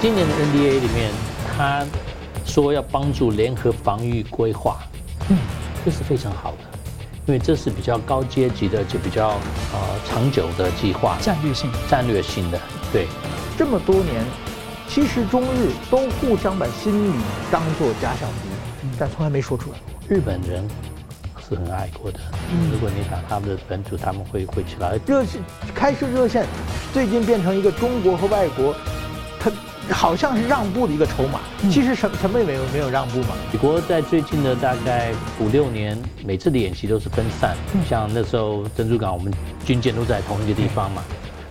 今年的 NDA 里面，他说要帮助联合防御规划，嗯，这是非常好的，因为这是比较高阶级的，就比较呃长久的计划，战略性、战略性的。对，这么多年，其实中日都互相把心理当做假想敌，但从来没说出来。日本人。是很爱国的。如果你打他们的本土，他们会会起来。热线开设热线，最近变成一个中国和外国，他好像是让步的一个筹码。其实什什么也没有没有让步嘛。美国在最近的大概五六年，每次的演习都是分散。像那时候珍珠港，我们军舰都在同一个地方嘛，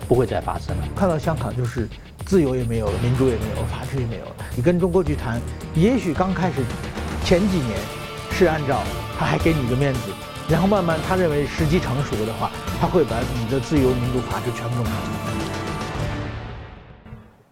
不会再发生了。看到香港就是自由也没有了，民主也没有了，法治也没有了。你跟中国去谈，也许刚开始前几年是按照。他还给你一个面子，然后慢慢他认为时机成熟的话，他会把你的自由、民主、法治全部弄好。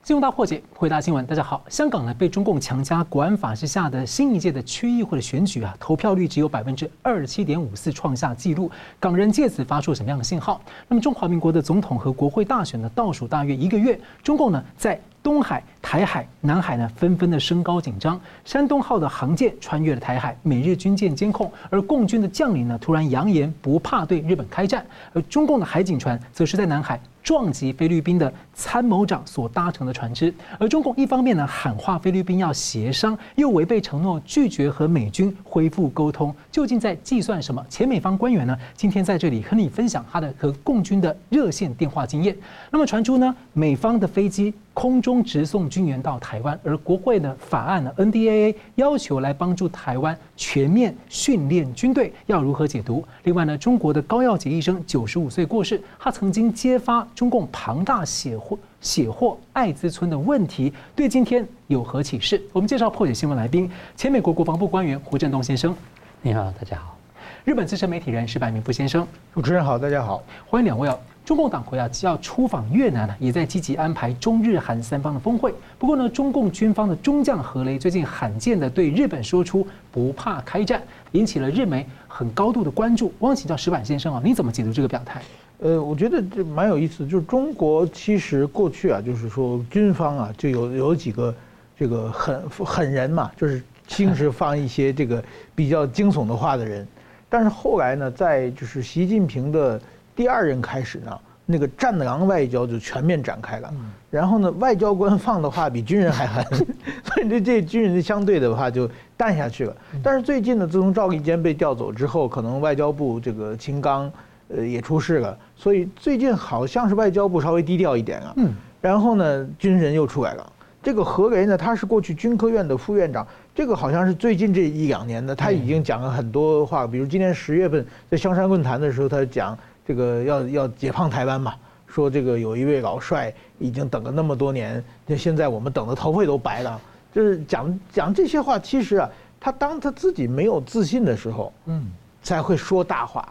金融大破解，回答新闻。大家好，香港呢被中共强加国安法之下的新一届的区议会的选举啊，投票率只有百分之二十七点五四，创下纪录。港人借此发出什么样的信号？那么中华民国的总统和国会大选呢，倒数大约一个月，中共呢在。东海、台海、南海呢，纷纷的升高紧张。山东号的航舰穿越了台海，美日军舰监控，而共军的将领呢，突然扬言不怕对日本开战。而中共的海警船则是在南海撞击菲律宾的参谋长所搭乘的船只。而中共一方面呢喊话菲律宾要协商，又违背承诺拒绝和美军恢复沟通，究竟在计算什么？前美方官员呢，今天在这里和你分享他的和共军的热线电话经验。那么传出呢，美方的飞机。空中直送军援到台湾，而国会呢法案呢，NDAA 要求来帮助台湾全面训练军队，要如何解读？另外呢，中国的高耀洁医生九十五岁过世，他曾经揭发中共庞大血祸血祸艾滋村的问题，对今天有何启示？我们介绍破解新闻来宾，前美国国防部官员胡振东先生，你好，大家好；日本资深媒体人矢板明夫先生，主持人好，大家好，欢迎两位哦。中共党魁啊，要出访越南呢，也在积极安排中日韩三方的峰会。不过呢，中共军方的中将何雷最近罕见的对日本说出不怕开战，引起了日媒很高度的关注。汪请教石板先生啊，你怎么解读这个表态？呃，我觉得这蛮有意思，就是中国其实过去啊，就是说军方啊，就有有几个这个狠狠人嘛，就是经常放一些这个比较惊悚的话的人。但是后来呢，在就是习近平的。第二任开始呢，那个战狼外交就全面展开了。然后呢，外交官放的话比军人还狠，所以这这军人相对的话就淡下去了。但是最近呢，自从赵立坚被调走之后，可能外交部这个秦刚呃也出事了，所以最近好像是外交部稍微低调一点啊。然后呢，军人又出来了。这个何雷呢，他是过去军科院的副院长，这个好像是最近这一两年的，他已经讲了很多话，比如今年十月份在香山论坛的时候，他讲。这个要要解放台湾嘛？说这个有一位老帅已经等了那么多年，那现在我们等的头发都白了。就是讲讲这些话，其实啊，他当他自己没有自信的时候，嗯，才会说大话。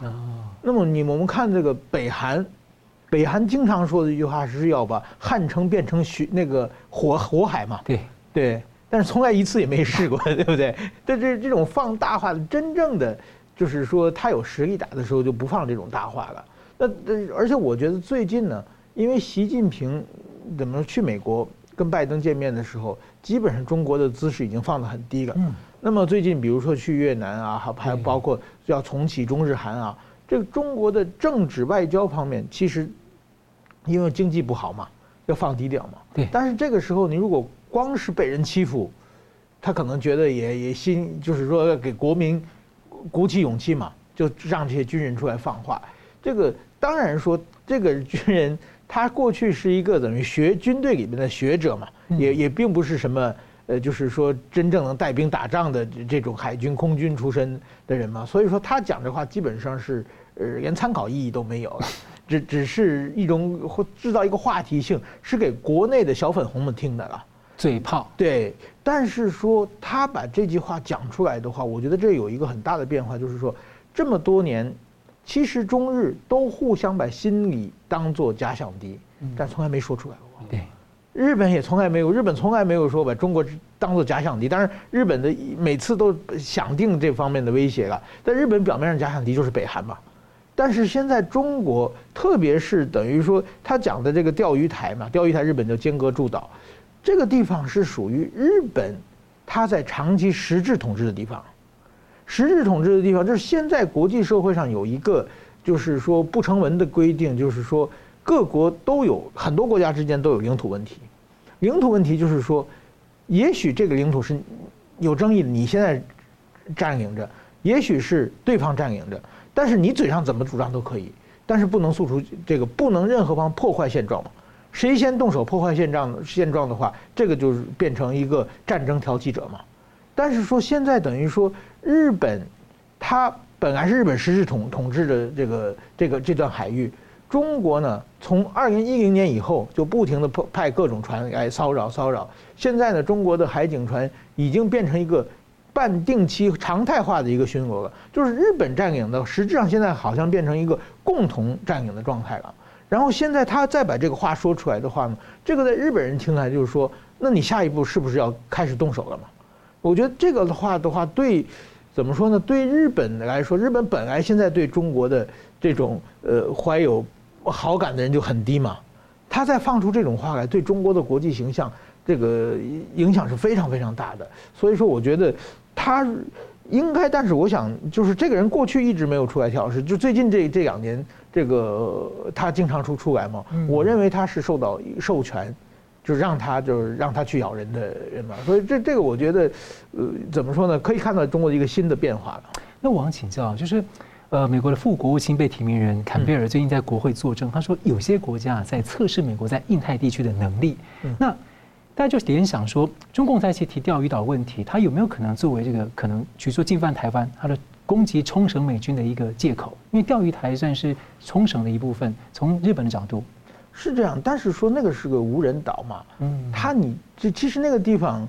那么你我们看这个北韩，北韩经常说的一句话是要把汉城变成雪那个火火海嘛？对对，但是从来一次也没试过，对不对？但这这种放大话的真正的。就是说，他有实力打的时候就不放这种大话了。那那而且我觉得最近呢，因为习近平怎么去美国跟拜登见面的时候，基本上中国的姿势已经放得很低了。那么最近比如说去越南啊，还还包括要重启中日韩啊，这个中国的政治外交方面其实因为经济不好嘛，要放低调嘛。对。但是这个时候你如果光是被人欺负，他可能觉得也也心就是说要给国民。鼓起勇气嘛，就让这些军人出来放话。这个当然说，这个 军人他过去是一个等于学军队里面的学者嘛，也也并不是什么呃，就是说真正能带兵打仗的这种海军空军出身的人嘛。所以说他讲这话基本上是呃连参考意义都没有了，只只是一种或制造一个话题性，是给国内的小粉红们听的了。嘴炮对，但是说他把这句话讲出来的话，我觉得这有一个很大的变化，就是说这么多年，其实中日都互相把心理当做假想敌，但从来没说出来过。对，日本也从来没有，日本从来没有说把中国当做假想敌，当然日本的每次都想定这方面的威胁了。但日本表面上假想敌就是北韩嘛，但是现在中国，特别是等于说他讲的这个钓鱼台嘛，钓鱼台日本叫尖阁诸岛。这个地方是属于日本，它在长期实质统治的地方。实质统治的地方，就是现在国际社会上有一个，就是说不成文的规定，就是说各国都有很多国家之间都有领土问题。领土问题就是说，也许这个领土是有争议的，你现在占领着，也许是对方占领着，但是你嘴上怎么主张都可以，但是不能诉诸这个，不能任何方破坏现状嘛。谁先动手破坏现状现状的话，这个就是变成一个战争挑起者嘛。但是说现在等于说日本，它本来是日本实质统统治的这个这个这段海域，中国呢从二零一零年以后就不停的派各种船来骚扰骚扰，现在呢中国的海警船已经变成一个半定期常态化的一个巡逻了，就是日本占领的，实质上现在好像变成一个共同占领的状态了。然后现在他再把这个话说出来的话呢，这个在日本人听来就是说，那你下一步是不是要开始动手了嘛？我觉得这个的话的话，对，怎么说呢？对日本来说，日本本来现在对中国的这种呃怀有好感的人就很低嘛，他再放出这种话来，对中国的国际形象这个影响是非常非常大的。所以说，我觉得他应该，但是我想，就是这个人过去一直没有出来挑事，就最近这这两年，这个他经常出出来嘛，我认为他是受到授权。就让他就是让他去咬人的人嘛，所以这这个我觉得，呃，怎么说呢？可以看到中国的一个新的变化了。那我想请教，就是，呃，美国的副国务卿被提名人坎贝尔最近在国会作证，他说有些国家在测试美国在印太地区的能力。那大家就联想说，中共在一起提钓鱼岛问题，他有没有可能作为这个可能，比如说进犯台湾，他的攻击冲绳美军的一个借口？因为钓鱼台算是冲绳的一部分，从日本的角度。是这样，但是说那个是个无人岛嘛，嗯，他你这其实那个地方，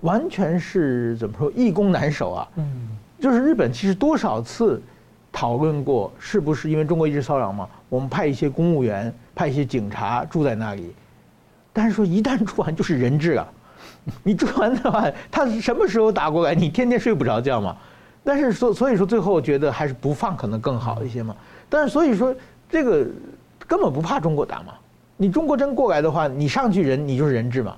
完全是怎么说易攻难守啊，嗯，就是日本其实多少次讨论过，是不是因为中国一直骚扰嘛，我们派一些公务员，派一些警察住在那里，但是说一旦住完就是人质啊，你住完的话，他什么时候打过来，你天天睡不着觉嘛，但是所所以说最后觉得还是不放可能更好一些嘛，但是所以说这个。根本不怕中国打嘛，你中国真过来的话，你上去人你就是人质嘛，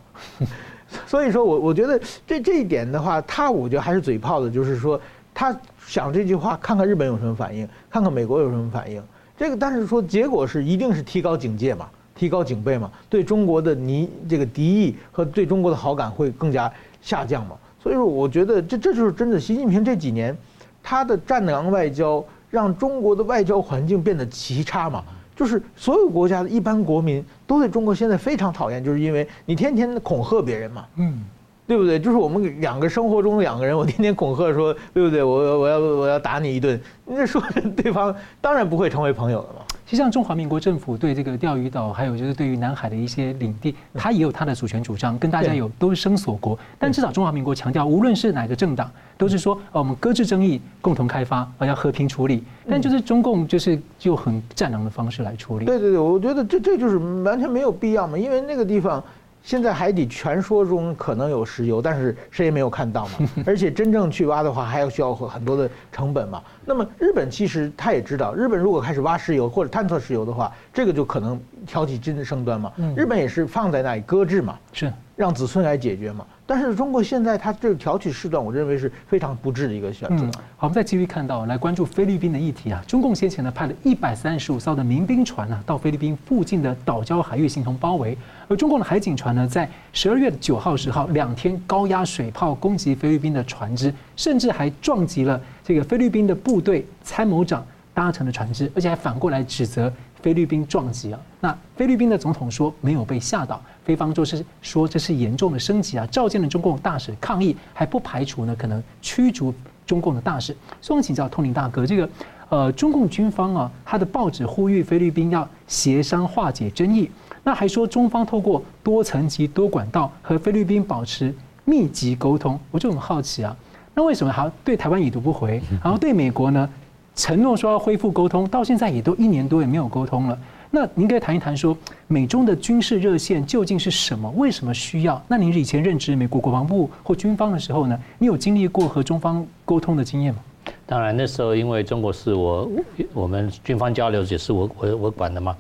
所以说我我觉得这这一点的话，他我觉得还是嘴炮的，就是说他想这句话，看看日本有什么反应，看看美国有什么反应，这个但是说结果是一定是提高警戒嘛，提高警备嘛，对中国的你这个敌意和对中国的好感会更加下降嘛，所以说我觉得这这就是真的，习近平这几年他的战狼外交让中国的外交环境变得极差嘛。就是所有国家的一般国民都对中国现在非常讨厌，就是因为你天天恐吓别人嘛，嗯，对不对？就是我们两个生活中的两个人，我天天恐吓说，对不对？我我要我要打你一顿，那说对方当然不会成为朋友了嘛。其实像中华民国政府对这个钓鱼岛，还有就是对于南海的一些领地，它也有它的主权主张，跟大家有都是声索国。但至少中华民国强调，无论是哪个政党，都是说，呃，我们搁置争议，共同开发，而要和平处理。但就是中共就是就很战狼的方式来处理。对对对，我觉得这这就是完全没有必要嘛，因为那个地方。现在海底传说中可能有石油，但是谁也没有看到嘛。而且真正去挖的话，还要需要很多的成本嘛。那么日本其实他也知道，日本如果开始挖石油或者探测石油的话，这个就可能挑起真的争端嘛。日本也是放在那里搁置嘛，是让子孙来解决嘛。但是中国现在它这个挑起事端，我认为是非常不智的一个选择。好，我们再继续看到来关注菲律宾的议题啊。中共先前呢派了一百三十五艘的民兵船呢到菲律宾附近的岛礁海域形同包围，而中共的海警船呢在十二月九号、十号两天高压水炮攻击菲律宾的船只，甚至还撞击了这个菲律宾的部队参谋长搭乘的船只，而且还反过来指责。菲律宾撞击啊，那菲律宾的总统说没有被吓到，菲方就是说这是严重的升级啊，召见了中共大使抗议，还不排除呢可能驱逐中共的大使。所以我请教通灵大哥，这个呃中共军方啊，他的报纸呼吁菲律宾要协商化解争议，那还说中方透过多层级多管道和菲律宾保持密集沟通，我就很好奇啊，那为什么还要对台湾已读不回，然后对美国呢？承诺说要恢复沟通，到现在也都一年多也没有沟通了。那您可以谈一谈说，美中的军事热线究竟是什么？为什么需要？那您以前任职美国国防部或军方的时候呢？你有经历过和中方沟通的经验吗？当然，那时候因为中国是我我们军方交流也是我我我管的嘛。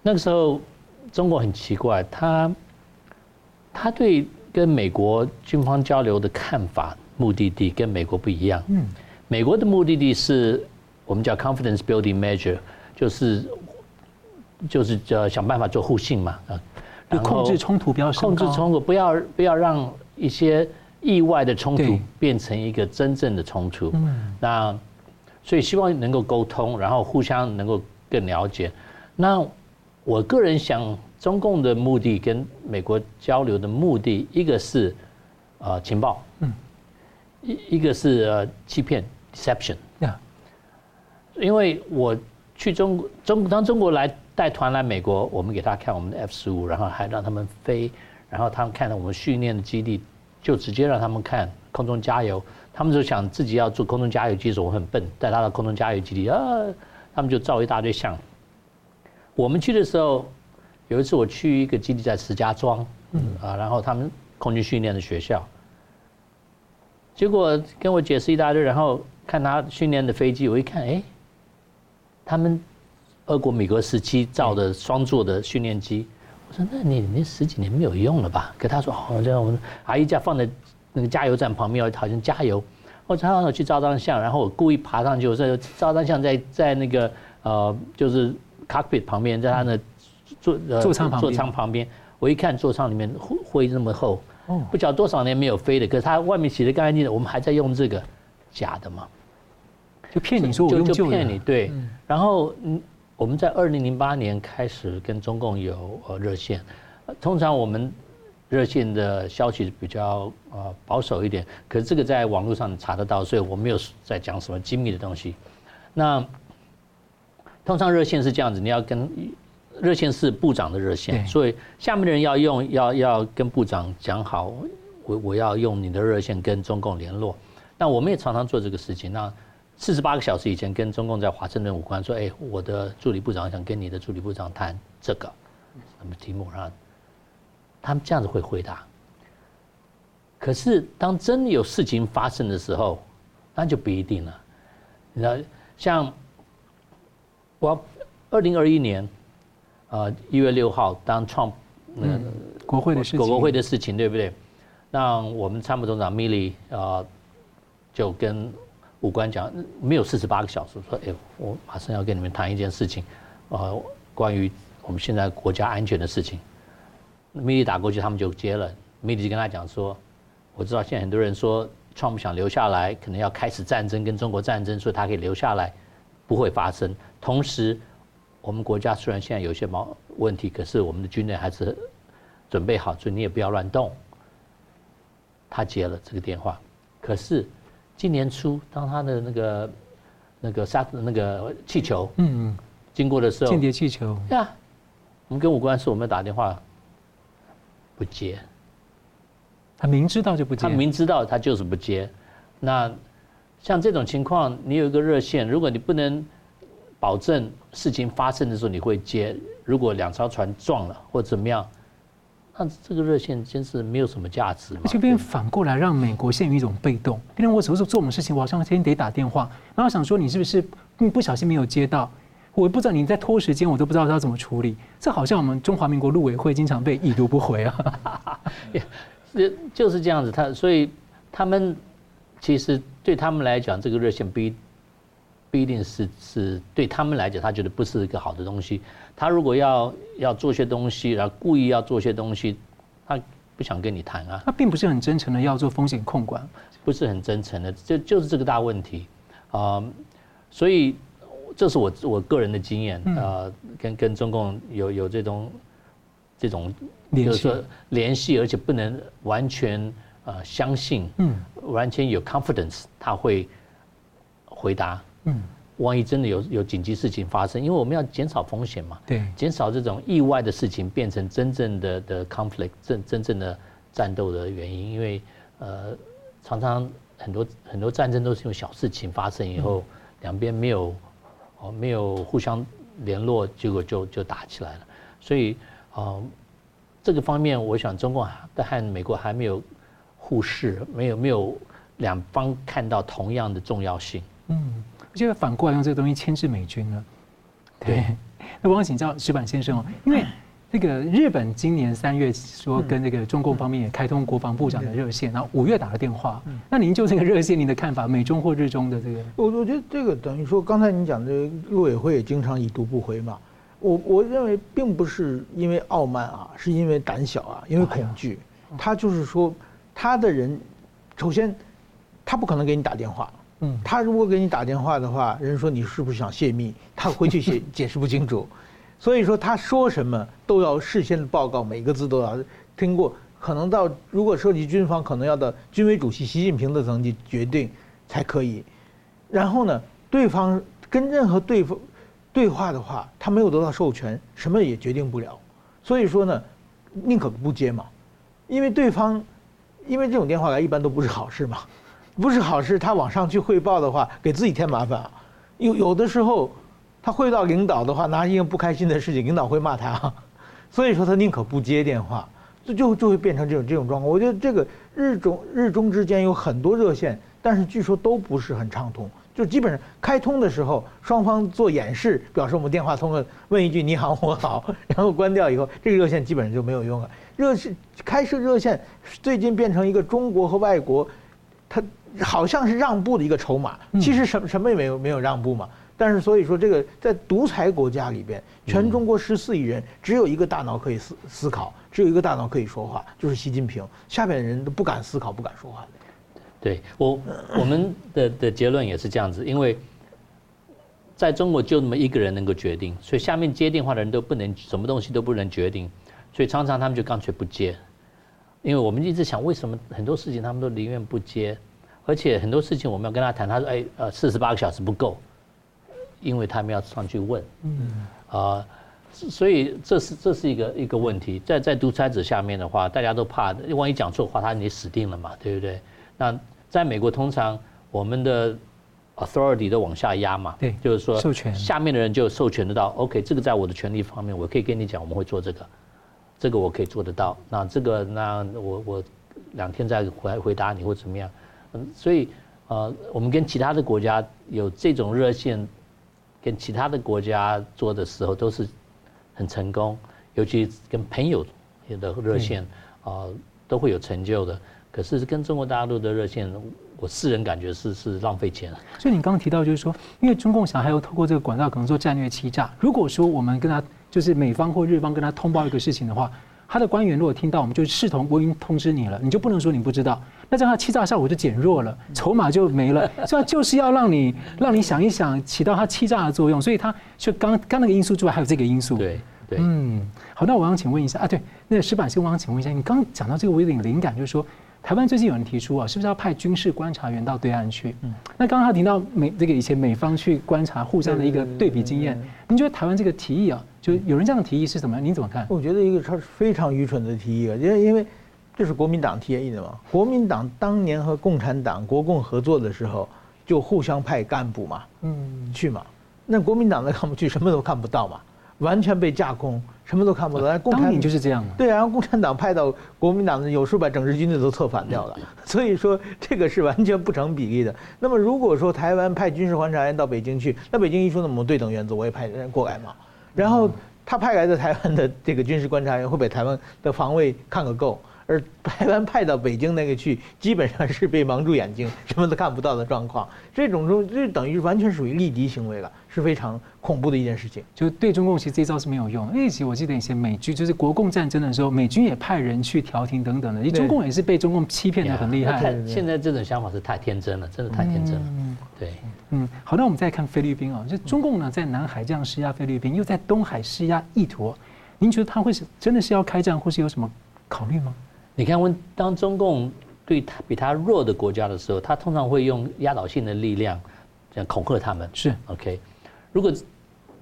那个时候中国很奇怪，他他对跟美国军方交流的看法、目的地跟美国不一样。嗯，美国的目的地是我们叫 confidence building measure，就是就是叫想办法做互信嘛，啊，就控制冲突不要控制冲突，不要不要让一些意外的冲突变成一个真正的冲突。嗯，那所以希望能够沟通，然后互相能够更了解。那我个人想。中共的目的跟美国交流的目的，一个是呃情报，嗯，一一个是呃欺骗 deception，呀，因为我去中国中当中国来带团来美国，我们给他看我们的 F 十五，然后还让他们飞，然后他们看到我们训练的基地，就直接让他们看空中加油，他们就想自己要做空中加油机的时候，我很笨，带他到空中加油基地啊，他们就照一大堆相。我们去的时候。有一次我去一个基地在石家庄，嗯啊，然后他们空军训练的学校，结果跟我解释一大堆，然后看他训练的飞机，我一看，哎，他们俄国米格十七造的双座的训练机，我说那你那十几年没有用了吧？可他说哦，这样我们啊一家放在那个加油站旁边，好像加油，我常常去照张相，然后我故意爬上去，我说照张相在在那个呃就是 cockpit 旁边，在他那。座呃座舱旁座舱旁边，我一看座舱里面灰灰那么厚，不晓得多少年没有飞的，可是它外面洗得干干净净的，我们还在用这个，假的嘛？就骗你说我用旧的，就骗你对。然后嗯，我们在二零零八年开始跟中共有呃热线，通常我们热线的消息比较呃保守一点，可是这个在网络上查得到，所以我没有在讲什么机密的东西。那通常热线是这样子，你要跟。热线是部长的热线，所以下面的人要用要要跟部长讲好，我我要用你的热线跟中共联络。那我们也常常做这个事情。那四十八个小时以前跟中共在华盛顿武官说，哎，我的助理部长想跟你的助理部长谈这个什么题目，然后他们这样子会回答。可是当真有事情发生的时候，那就不一定了。你知道，像我二零二一年。呃，一月六号，当 Trump 那个国会的事情，国会的事情，对不对？那我们参谋总长米利啊，就跟武官讲，没有四十八个小时，说，哎，我马上要跟你们谈一件事情，呃，关于我们现在国家安全的事情。米利打过去，他们就接了。米利就跟他讲说，我知道现在很多人说 Trump 想留下来，可能要开始战争，跟中国战争，所以他可以留下来，不会发生。同时，我们国家虽然现在有些毛问题，可是我们的军队还是准备好，所以你也不要乱动。他接了这个电话，可是今年初，当他的那个那个沙那个气球嗯嗯经过的时候，间谍气球呀，我们跟武官说我们打电话不接，他明知道就不接，他明知道他就是不接。那像这种情况，你有一个热线，如果你不能。保证事情发生的时候你会接，如果两艘船撞了或怎么样，那这个热线真是没有什么价值嘛。这边反过来让美国陷于一种被动，因为我有时候做什么事情，我好像天天得打电话，然后想说你是不是你不小心没有接到，我不知道你在拖时间，我都不知道要怎么处理。这好像我们中华民国陆委会经常被已读不回啊，也就是这样子。他所以他们其实对他们来讲，这个热线不。不一定是是对他们来讲，他觉得不是一个好的东西。他如果要要做些东西，然后故意要做些东西，他不想跟你谈啊。他并不是很真诚的要做风险控管，不是很真诚的，就就是这个大问题啊。所以这是我我个人的经验啊，跟跟中共有有这种这种就是说联系，而且不能完全呃相信，嗯，完全有 confidence，他会回答。嗯，万一真的有有紧急事情发生，因为我们要减少风险嘛，对，减少这种意外的事情变成真正的的 conflict，真真正的战斗的原因。因为呃，常常很多很多战争都是因为小事情发生以后，两边没有哦没有互相联络，结果就就打起来了。所以呃，这个方面，我想中共和美国还没有互视，没有没有两方看到同样的重要性。嗯。就会反过来用这个东西牵制美军了。对，那我想请教石板先生哦，因为那个日本今年三月说跟那个中共方面也开通国防部长的热线，然后五月打了电话。那您就这个热线，您的看法，美中或日中的这个？我我觉得这个等于说，刚才您讲的陆委会也经常已读不回嘛。我我认为并不是因为傲慢啊，是因为胆小啊，因为恐惧。他就是说，他的人，首先他不可能给你打电话。嗯，他如果给你打电话的话，人说你是不是想泄密？他回去解 解释不清楚。所以说，他说什么都要事先的报告，每个字都要听过。可能到如果涉及军方，可能要到军委主席习近平的层级决定才可以。然后呢，对方跟任何对方对话的话，他没有得到授权，什么也决定不了。所以说呢，宁可不接嘛，因为对方，因为这种电话来一般都不是好事嘛，不是好事。他往上去汇报的话，给自己添麻烦。有有的时候。他汇报领导的话，拿一个不开心的事情，领导会骂他，所以说他宁可不接电话，这就就会变成这种这种状况。我觉得这个日中日中之间有很多热线，但是据说都不是很畅通，就基本上开通的时候，双方做演示，表示我们电话通了，问一句你好我好，然后关掉以后，这个热线基本上就没有用了。热线开设热线，最近变成一个中国和外国，他好像是让步的一个筹码，其实什么什么也没有没有让步嘛。但是，所以说这个在独裁国家里边，全中国十四亿人只有一个大脑可以思思考，只有一个大脑可以说话，就是习近平。下面的人都不敢思考，不敢说话。对我，我们的的结论也是这样子，因为在中国就那么一个人能够决定，所以下面接电话的人都不能，什么东西都不能决定，所以常常他们就干脆不接。因为我们一直想，为什么很多事情他们都宁愿不接，而且很多事情我们要跟他谈，他说：“哎，呃，四十八个小时不够。”因为他们要上去问，嗯，啊，所以这是这是一个一个问题，在在独裁者下面的话，大家都怕，万一讲错话，他你死定了嘛，对不对？那在美国，通常我们的 authority 都往下压嘛，对，就是说，授权下面的人就授权得到，OK，这个在我的权利方面，我可以跟你讲，我们会做这个，这个我可以做得到。那这个，那我我两天再回来回答你或怎么样，嗯，所以呃，我们跟其他的国家有这种热线。跟其他的国家做的时候都是很成功，尤其跟朋友的热线啊都会有成就的。可是跟中国大陆的热线，我私人感觉是是浪费钱。所以你刚刚提到就是说，因为中共想还要透过这个管道可能做战略欺诈。如果说我们跟他就是美方或日方跟他通报一个事情的话。他的官员如果听到，我们就视同我已经通知你了，你就不能说你不知道，那这样他欺诈效果就减弱了，筹码就没了。所以他就是要让你让你想一想，起到他欺诈的作用。所以他就刚刚那个因素之外，还有这个因素。对对，嗯，好，那我想请问一下啊，对，那个矢板先生，我想请问一下，你刚讲到这个，我有点灵感，就是说。台湾最近有人提出啊，是不是要派军事观察员到对岸去？嗯，那刚刚他提到美这个以前美方去观察互相的一个对比经验，您觉得台湾这个提议啊，就有人这样的提议是怎么样？您怎么看？我觉得一个超非常愚蠢的提议啊，因为因为这是国民党提议的嘛。国民党当年和共产党国共合作的时候，就互相派干部嘛，嗯，去嘛。那国民党的干部去，什么都看不到嘛。完全被架空，什么都看不到。共产党就是这样的。对啊，然后共产党派到国民党的有时候把整支军队都策反掉了。所以说这个是完全不成比例的。那么如果说台湾派军事观察员到北京去，那北京一说那么对等原则，我也派人过来嘛。然后他派来的台湾的这个军事观察员会被台湾的防卫看个够。而台湾派到北京那个去，基本上是被蒙住眼睛，什么都看不到的状况。这种中，这等于完全属于立敌行为了，是非常恐怖的一件事情。就对中共其实这一招是没有用。那其实我记得以前美军就是国共战争的时候，美军也派人去调停等等的，因为中共也是被中共欺骗的很厉害。现在这种想法是太天真了，真的太天真了。嗯，对，嗯，好，那我们再看菲律宾啊，就中共呢在南海这样施压菲律宾，又在东海施压意图，您觉得他会是真的是要开战，或是有什么考虑吗？你看，问当中共对他比他弱的国家的时候，他通常会用压倒性的力量，这样恐吓他们。是 OK。如果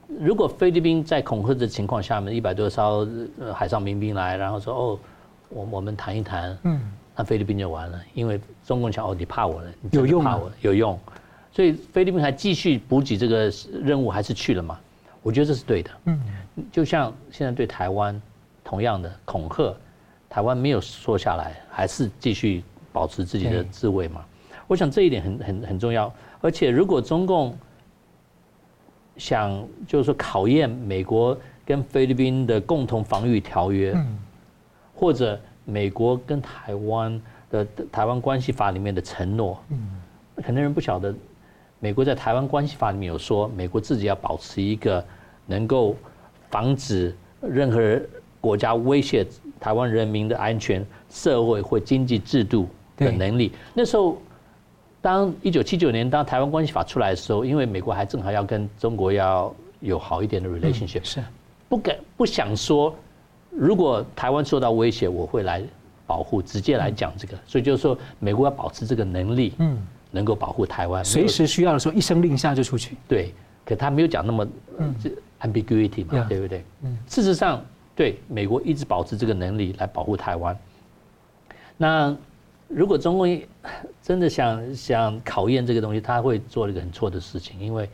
如果菲律宾在恐吓的情况下面，一百多艘海上民兵来，然后说哦，我我们谈一谈，嗯，那菲律宾就完了，因为中共想哦，你怕我了，你有用怕我有用，所以菲律宾还继续补给这个任务，还是去了嘛？我觉得这是对的。嗯，就像现在对台湾同样的恐吓。台湾没有缩下来，还是继续保持自己的自卫嘛？我想这一点很很很重要。而且如果中共想就是说考验美国跟菲律宾的共同防御条约，嗯，或者美国跟台湾的台湾关系法里面的承诺，嗯，很多人不晓得，美国在台湾关系法里面有说，美国自己要保持一个能够防止任何国家威胁台湾人民的安全、社会或经济制度的能力。那时候。当一九七九年当台湾关系法出来的时候，因为美国还正好要跟中国要有好一点的 relationship，是。不敢不想说，如果台湾受到威胁，我会来保护，直接来讲这个，所以就是说美国要保持这个能力，嗯，能够保护台湾，随时需要的时候一声令下就出去。对，可他没有讲那么这 ambiguity 嘛，对不对？嗯，事实上，对美国一直保持这个能力来保护台湾，那。如果中共真的想想考验这个东西，他会做一个很错的事情，因为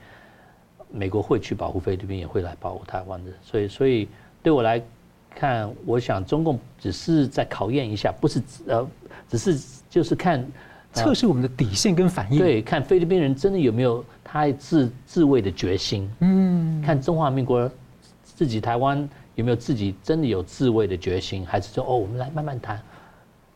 美国会去保护菲律宾，也会来保护台湾的。所以，所以对我来看，我想中共只是在考验一下，不是呃，只是就是看测试我们的底线跟反应。对，看菲律宾人真的有没有他自自卫的决心。嗯，看中华民国自己台湾有没有自己真的有自卫的决心，还是说哦，我们来慢慢谈。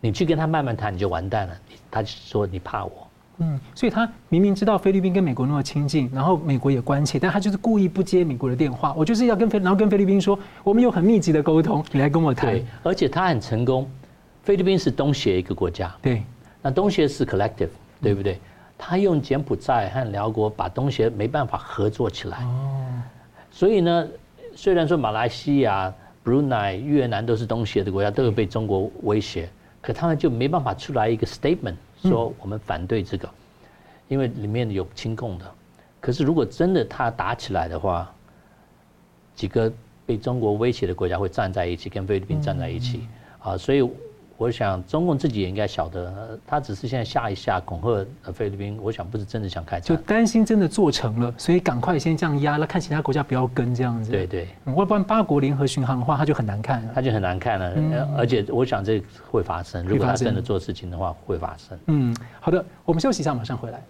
你去跟他慢慢谈，你就完蛋了。他说你怕我，嗯，所以他明明知道菲律宾跟美国那么亲近，然后美国也关切，但他就是故意不接美国的电话。我就是要跟菲，然后跟菲律宾说，我们有很密集的沟通，你来跟我谈。对，而且他很成功。菲律宾是东协一个国家，对，那东协是 collective，对不对？他用柬埔寨和寮国把东协没办法合作起来。哦，所以呢，虽然说马来西亚、Brunei、越南都是东协的国家，都有被中国威胁。可他们就没办法出来一个 statement 说我们反对这个，因为里面有亲共的。可是如果真的他打起来的话，几个被中国威胁的国家会站在一起，跟菲律宾站在一起啊，所以。我想中共自己也应该晓得，他只是现在吓一吓，恐吓菲律宾。我想不是真的想开战，就担心真的做成了，所以赶快先这样压了，看其他国家不要跟这样子。对对，要不然八国联合巡航的话，他就很难看了。他就很难看了，嗯、而且我想这会发生，如果他真的做事情的话，会发生。嗯，好的，我们休息一下，马上回来。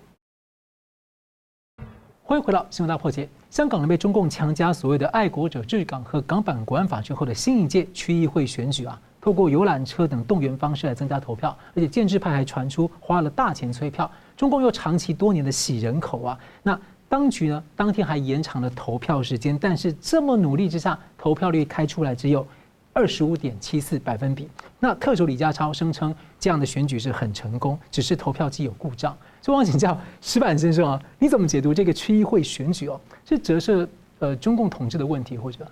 欢迎回到新闻大破解。香港人被中共强加所谓的爱国者治港和港版国安法之后的新一届区议会选举啊。透过游览车等动员方式来增加投票，而且建制派还传出花了大钱催票。中共又长期多年的洗人口啊，那当局呢当天还延长了投票时间，但是这么努力之下，投票率开出来只有二十五点七四百分比。那特首李家超声称这样的选举是很成功，只是投票机有故障。所以我想请教石板先生啊，你怎么解读这个区议会选举哦？是折射呃中共统治的问题，或者？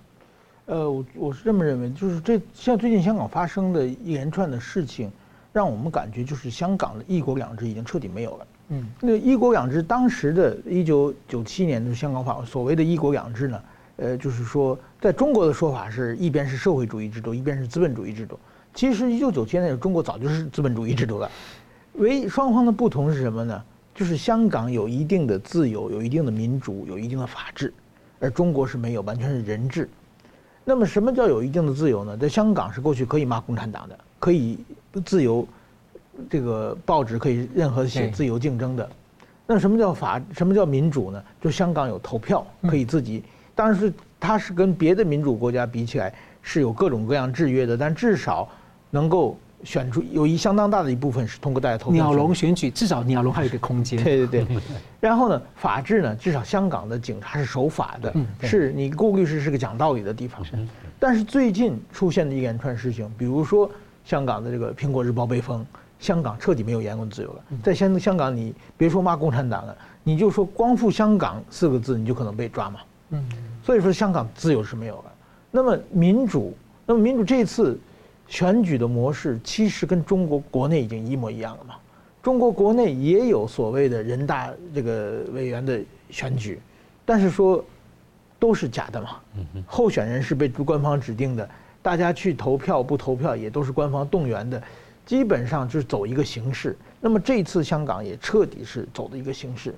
呃，我我是这么认为，就是这像最近香港发生的一连串的事情，让我们感觉就是香港的一国两制已经彻底没有了。嗯，那一国两制当时的一九九七年的香港法所谓的一国两制呢，呃，就是说在中国的说法是一边是社会主义制度，一边是资本主义制度。其实一九九七年的中国早就是资本主义制度了，唯双方的不同是什么呢？就是香港有一定的自由，有一定的民主，有一定的法治，而中国是没有，完全是人治。那么什么叫有一定的自由呢？在香港是过去可以骂共产党的，可以自由，这个报纸可以任何写自由竞争的。那什么叫法？什么叫民主呢？就香港有投票，可以自己。当然是它是跟别的民主国家比起来是有各种各样制约的，但至少能够。选出有一相当大的一部分是通过大家投票。鸟笼选举至少鸟笼还有一个空间。对对对。然后呢，法治呢，至少香港的警察是守法的，是你顾律师是个讲道理的地方。但是最近出现的一连串事情，比如说香港的这个《苹果日报》被封，香港彻底没有言论自由了。在香香港，你别说骂共产党了，你就说光复香港四个字，你就可能被抓嘛。嗯。所以说香港自由是没有了。那么民主，那么民主这次。选举的模式其实跟中国国内已经一模一样了嘛？中国国内也有所谓的人大这个委员的选举，但是说都是假的嘛。候选人是被官方指定的，大家去投票不投票也都是官方动员的，基本上就是走一个形式。那么这次香港也彻底是走的一个形式。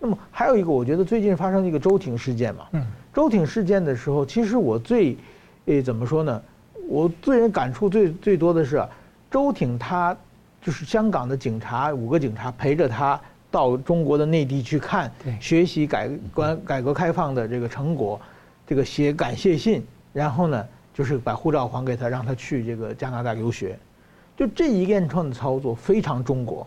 那么还有一个，我觉得最近发生一个周庭事件嘛。周庭事件的时候，其实我最诶怎么说呢？我最人感触最最多的是啊，周挺他就是香港的警察，五个警察陪着他到中国的内地去看，学习改革改革开放的这个成果，这个写感谢信，然后呢，就是把护照还给他，让他去这个加拿大留学。就这一连串的操作非常中国，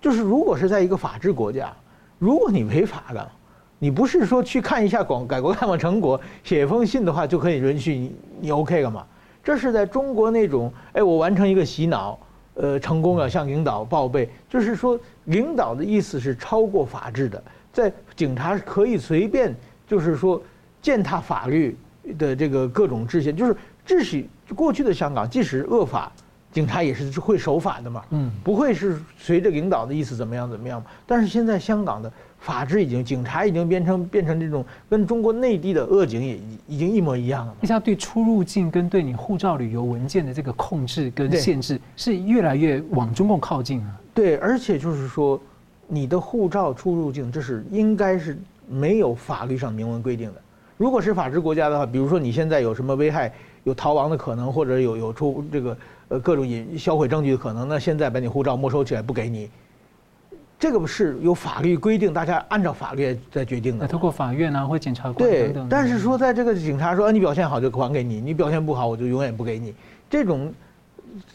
就是如果是在一个法治国家，如果你违法了，你不是说去看一下广改革开放成果，写一封信的话就可以允许你你 OK 了吗？这是在中国那种，哎，我完成一个洗脑，呃，成功了向领导报备，就是说领导的意思是超过法治的，在警察可以随便，就是说践踏法律的这个各种制宪，就是秩序。过去的香港即使恶法，警察也是会守法的嘛，嗯，不会是随着领导的意思怎么样怎么样。但是现在香港的。法治已经，警察已经变成变成这种跟中国内地的恶警也已经一模一样了。一下对出入境跟对你护照旅游文件的这个控制跟限制是越来越往中共靠近啊。对，而且就是说，你的护照出入境这是应该是没有法律上明文规定的。如果是法治国家的话，比如说你现在有什么危害、有逃亡的可能，或者有有出这个呃各种隐销毁证据的可能，那现在把你护照没收起来不给你。这个不是有法律规定，大家按照法律在决定的。通过法院啊，或检察官。对，但是说在这个警察说，你表现好就还给你，你表现不好我就永远不给你，这种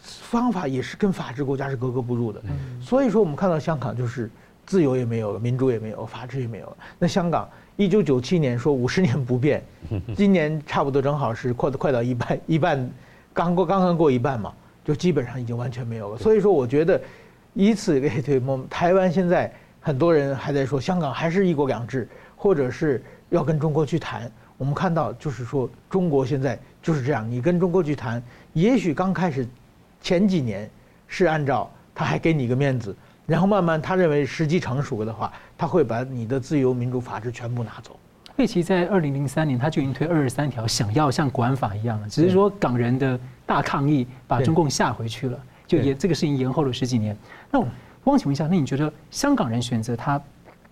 方法也是跟法治国家是格格不入的。所以说我们看到香港就是自由也没有了，民主也没有，法治也没有了。那香港一九九七年说五十年不变，今年差不多正好是快快到一半，一半刚过刚刚过一半嘛，就基本上已经完全没有了。所以说我觉得。以此类推，我们台湾现在很多人还在说香港还是一国两制，或者是要跟中国去谈。我们看到就是说中国现在就是这样，你跟中国去谈，也许刚开始前几年是按照他还给你一个面子，然后慢慢他认为时机成熟了的话，他会把你的自由、民主、法治全部拿走。佩奇在二零零三年他就已经推二十三条，想要像国安法一样了，只是说港人的大抗议把中共吓回去了。就延这个事情延后了十几年。那我汪请问一下，那你觉得香港人选择他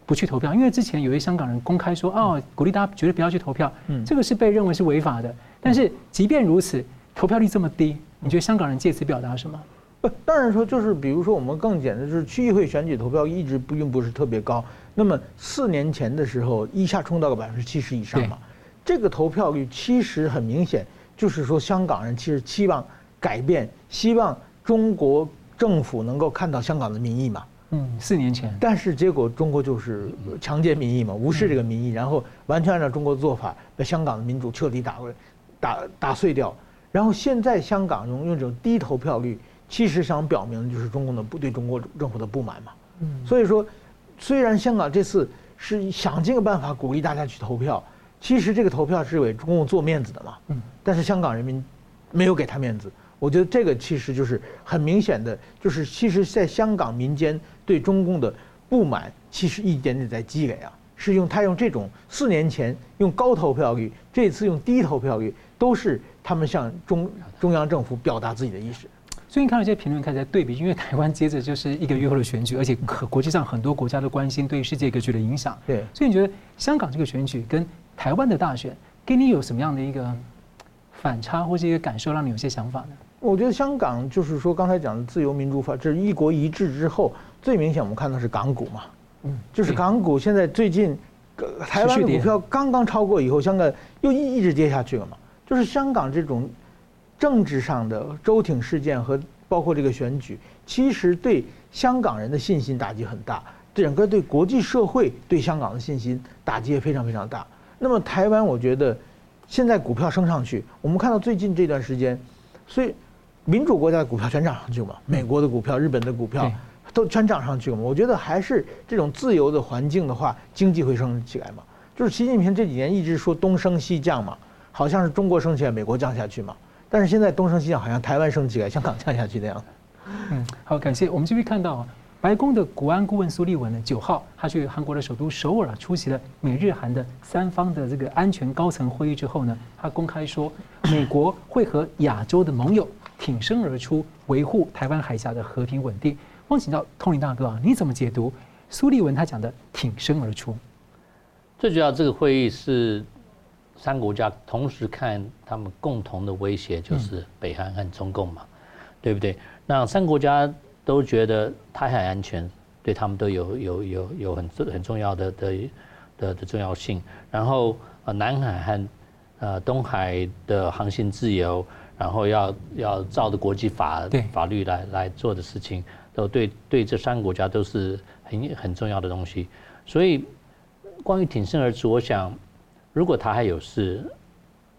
不去投票，因为之前有一些香港人公开说，哦，鼓励大家绝对不要去投票，嗯，这个是被认为是违法的。但是即便如此，投票率这么低，你觉得香港人借此表达什么？不，当然说就是，比如说我们更简单，就是区议会选举投票一直并不是特别高。那么四年前的时候，一下冲到了百分之七十以上嘛，这个投票率其实很明显，就是说香港人其实期望改变，希望。中国政府能够看到香港的民意嘛？嗯，四年前，但是结果中国就是强奸民意嘛，无视这个民意，然后完全按照中国的做法，把香港的民主彻底打过打打碎掉。然后现在香港用用这种低投票率，其实想表明就是中共的不对中国政府的不满嘛。嗯，所以说，虽然香港这次是想尽个办法鼓励大家去投票，其实这个投票是为中共做面子的嘛。嗯，但是香港人民没有给他面子。我觉得这个其实就是很明显的，就是其实在香港民间对中共的不满，其实一点点在积累啊。是用他用这种四年前用高投票率，这次用低投票率，都是他们向中中央政府表达自己的意思。最近看到一些评论开始在对比，因为台湾接着就是一个月后的选举，而且和国际上很多国家都关心对世界格局的影响。对，所以你觉得香港这个选举跟台湾的大选，给你有什么样的一个反差或者一个感受，让你有些想法呢？我觉得香港就是说刚才讲的自由民主法，这是一国一制之后最明显，我们看到是港股嘛，嗯，就是港股现在最近，台湾的股票刚刚超过以后，香港又一一直跌下去了嘛，就是香港这种政治上的周挺事件和包括这个选举，其实对香港人的信心打击很大，整个对国际社会对香港的信心打击也非常非常大。那么台湾，我觉得现在股票升上去，我们看到最近这段时间，所以。民主国家的股票全涨上去嘛？美国的股票、日本的股票都全涨上去了嘛？我觉得还是这种自由的环境的话，经济会升起来嘛。就是习近平这几年一直说东升西降嘛，好像是中国升起来，美国降下去嘛。但是现在东升西降，好像台湾升起来，香港降下去那样。嗯，好，感谢。我们这边看到啊，白宫的国安顾问苏立文呢，九号他去韩国的首都首尔出席了美日韩的三方的这个安全高层会议之后呢，他公开说，美国会和亚洲的盟友。挺身而出，维护台湾海峡的和平稳定。我请教通灵大哥啊，你怎么解读苏立文他讲的“挺身而出”？最主要，这个会议是三国家同时看他们共同的威胁，就是北韩和中共嘛，对不对？那三国家都觉得台海安全对他们都有有有有很很重要的的的的重要性。然后呃，南海和呃东海的航行自由，然后要要照着国际法法律来来做的事情，都对对这三个国家都是很很重要的东西。所以关于挺身而出，我想如果他还有事，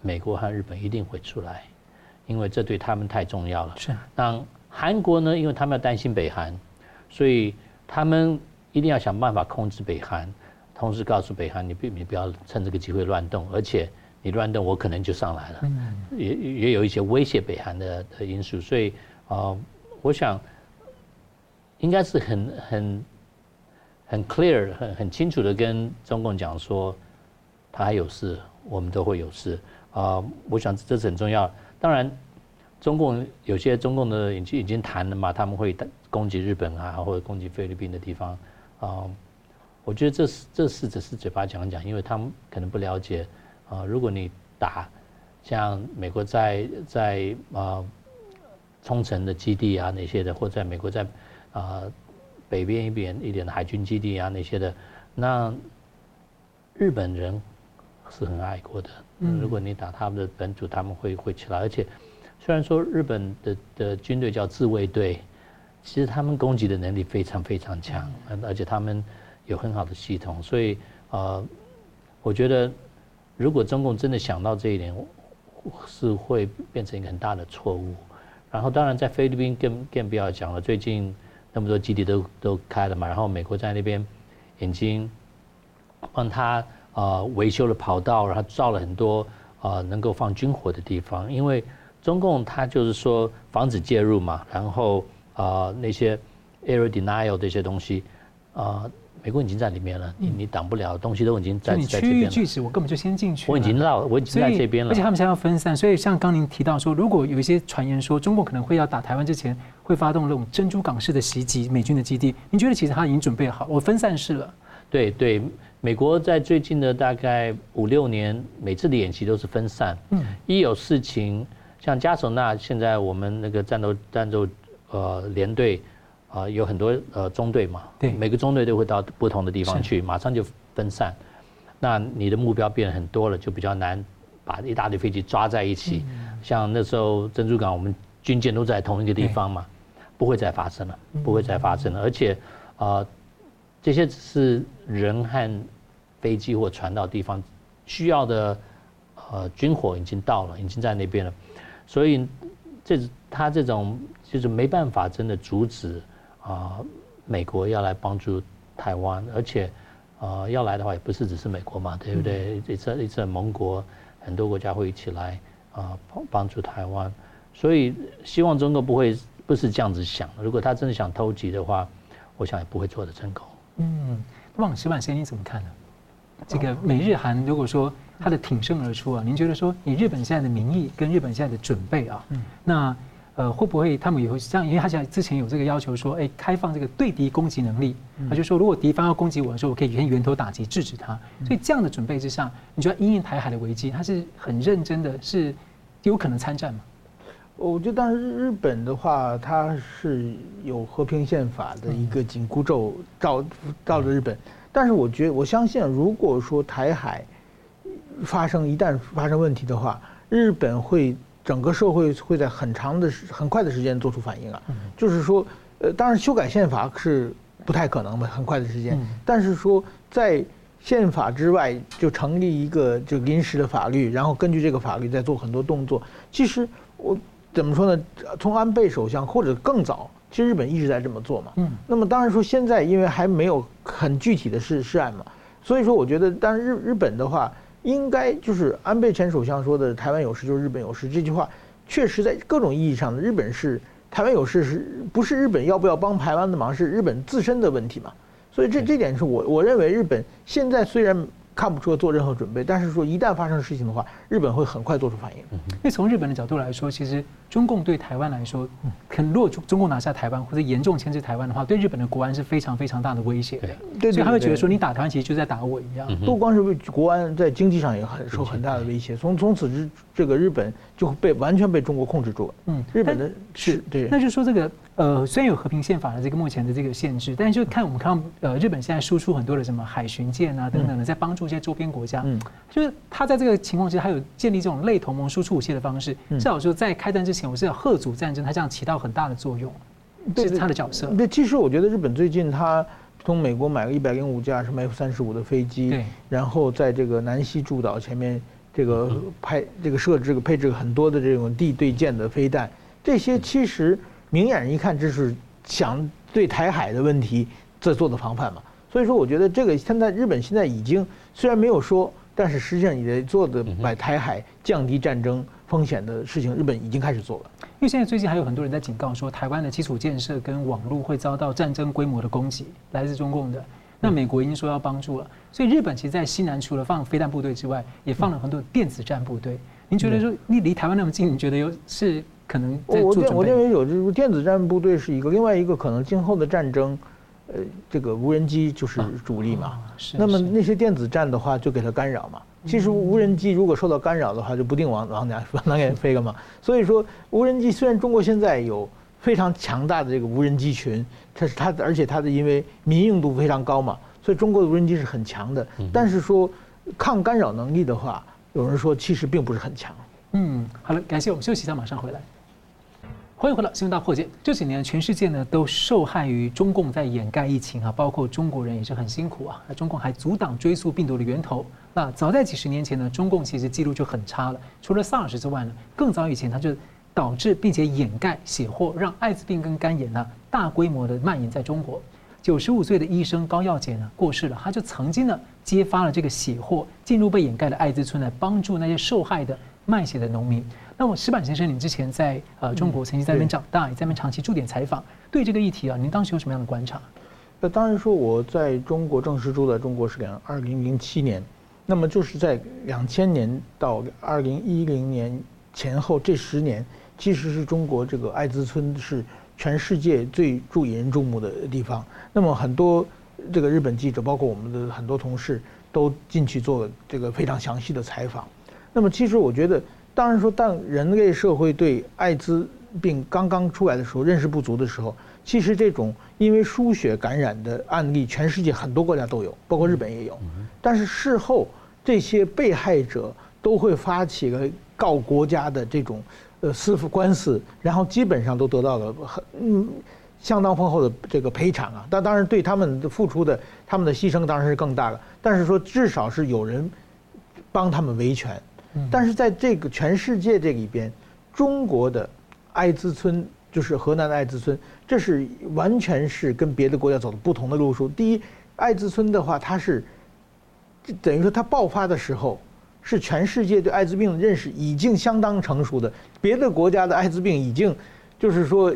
美国和日本一定会出来，因为这对他们太重要了。是。那韩国呢？因为他们要担心北韩，所以他们一定要想办法控制北韩。同时告诉北韩，你不你不要趁这个机会乱动，而且你乱动，我可能就上来了。也也有一些威胁北韩的的因素，所以啊、呃，我想应该是很很很 clear、很很清楚的跟中共讲说，他还有事，我们都会有事啊、呃。我想这是很重要。当然，中共有些中共的已经已经谈了嘛，他们会攻击日本啊，或者攻击菲律宾的地方啊。呃我觉得这是这是只是嘴巴讲讲，因为他们可能不了解啊。如果你打像美国在在啊冲绳的基地啊那些的，或在美国在啊北边一边一点的海军基地啊那些的，那日本人是很爱国的。嗯如果你打他们的本土，他们会会起来。而且虽然说日本的的军队叫自卫队，其实他们攻击的能力非常非常强，而且他们。有很好的系统，所以呃，我觉得如果中共真的想到这一点，是会变成一个很大的错误。然后当然在菲律宾更更不要讲了，最近那么多基地都都开了嘛，然后美国在那边已经帮他呃维修了跑道，然后造了很多呃能够放军火的地方，因为中共他就是说防止介入嘛，然后呃那些 area denial 这些东西啊。呃美国已经在里面了，你你挡不了，东西都已经在在这边了。区域拒止，我根本就先进去。我已经到，我已经在这边了。而且他们现在要分散，所以像刚您提到说，如果有一些传言说中共可能会要打台湾之前，会发动那种珍珠港式的袭击美军的基地，您觉得其实他已经准备好，我分散式了？对对，美国在最近的大概五六年，每次的演习都是分散。嗯，一有事情，像加索纳，现在我们那个战斗战斗呃连队。啊，有很多呃中队嘛，对，每个中队都会到不同的地方去，马上就分散。那你的目标变很多了，就比较难把一大堆飞机抓在一起。像那时候珍珠港，我们军舰都在同一个地方嘛，不会再发生了，不会再发生了。而且啊，这些只是人和飞机或船到地方需要的呃军火已经到了，已经在那边了，所以这他这种就是没办法真的阻止。啊，美国要来帮助台湾，而且，呃，要来的话也不是只是美国嘛，对不对？一次一次盟国，很多国家会一起来啊帮帮助台湾，所以希望中国不会不是这样子想。如果他真的想偷袭的话，我想也不会做得成功。嗯，那么石板先生你怎么看呢？这个美日韩如果说他的挺身而出啊，您觉得说以日本现在的民意跟日本现在的准备啊，嗯，那。呃，会不会他们也会像，因为他现在之前有这个要求说，哎，开放这个对敌攻击能力，他就说如果敌方要攻击我的时候，我可以先源头打击制止他。所以这样的准备之下，你觉得因应台海的危机，他是很认真的，是有可能参战吗？我觉得，当然日本的话，它是有和平宪法的一个紧箍咒罩罩着日本，但是我觉得我相信，如果说台海发生一旦发生问题的话，日本会。整个社会会在很长的时、很快的时间做出反应啊，就是说，呃，当然修改宪法是不太可能的，很快的时间。但是说在宪法之外就成立一个就临时的法律，然后根据这个法律再做很多动作。其实我怎么说呢？从安倍首相或者更早，其实日本一直在这么做嘛。嗯。那么当然说现在因为还没有很具体的事事案嘛，所以说我觉得，当然日日本的话。应该就是安倍前首相说的“台湾有事就是日本有事”这句话，确实在各种意义上的日本是台湾有事，是不是日本要不要帮台湾的忙，是日本自身的问题嘛？所以这这点是我我认为日本现在虽然。看不出做任何准备，但是说一旦发生事情的话，日本会很快做出反应。因为从日本的角度来说，其实中共对台湾来说，可能如果中共拿下台湾或者严重牵制台湾的话，对日本的国安是非常非常大的威胁。对，所以他会觉得说，你打台湾其实就在打我一样。不光是为国安，在经济上也很受很大的威胁。从从此之这个日本就被完全被中国控制住了。嗯，日本的是对。那就说这个。呃，虽然有和平宪法的这个目前的这个限制，但是就看我们看呃，日本现在输出很多的什么海巡舰啊等等的，在帮助一些周边国家。嗯，就是他在这个情况之下，还有建立这种类同盟输出武器的方式。至少说在开战之前，我是要吓阻战争，它这样起到很大的作用。这是他的角色。对，其实我觉得日本最近他从美国买了一百零五架什么 F 三十五的飞机，然后在这个南西诸岛前面这个派这个设置个配置很多的这种地对舰的飞弹，这些其实明眼人一看，这是想对台海的问题在做的防范嘛。所以说，我觉得这个现在日本现在已经虽然没有说，但是实际上也在做的把台海降低战争风险的事情，日本已经开始做了。因为现在最近还有很多人在警告说，台湾的基础建设跟网络会遭到战争规模的攻击，来自中共的。那美国已经说要帮助了，所以日本其实，在西南除了放飞弹部队之外，也放了很多电子战部队。您觉得说，你离台湾那么近，你觉得有是可能在做准备？我我认为有，就是电子战部队是一个，另外一个可能今后的战争。呃，这个无人机就是主力嘛。是。那么那些电子战的话，就给它干扰嘛。其实无人机如果受到干扰的话，就不定往往哪 往哪边飞了嘛。所以说，无人机虽然中国现在有非常强大的这个无人机群，它是它，而且它的因为民用度非常高嘛，所以中国的无人机是很强的。但是说抗干扰能力的话，有人说其实并不是很强。嗯，好了，感谢我们休息一下，马上回来。欢迎回到《新闻大破解》。这几年，全世界呢都受害于中共在掩盖疫情啊，包括中国人也是很辛苦啊。那中共还阻挡追溯病毒的源头。那早在几十年前呢，中共其实记录就很差了。除了 SARS 之外呢，更早以前他就导致并且掩盖血祸，让艾滋病跟肝炎呢大规模的蔓延在中国。九十五岁的医生高耀洁呢过世了，他就曾经呢揭发了这个血祸，进入被掩盖的艾滋村来帮助那些受害的卖血的农民。那么石板先生，你之前在呃中国曾经在那边长大，也在那边长期驻点采访，对这个议题啊，您当时有什么样的观察？那当然说我在中国正式住在中国是两二零零七年，那么就是在两千年到二零一零年前后这十年，其实是中国这个艾滋村是全世界最注引人注目的地方。那么很多这个日本记者，包括我们的很多同事，都进去做这个非常详细的采访。那么其实我觉得。当然说，当人类社会对艾滋病刚刚出来的时候认识不足的时候，其实这种因为输血感染的案例，全世界很多国家都有，包括日本也有。但是事后这些被害者都会发起了告国家的这种呃司法官司，然后基本上都得到了很嗯相当丰厚的这个赔偿啊。但当然对他们的付出的他们的牺牲当然是更大了。但是说至少是有人帮他们维权。但是在这个全世界这里边，中国的艾滋村就是河南的艾滋村，这是完全是跟别的国家走的不同的路数。第一，艾滋村的话，它是等于说它爆发的时候，是全世界对艾滋病的认识已经相当成熟的，别的国家的艾滋病已经就是说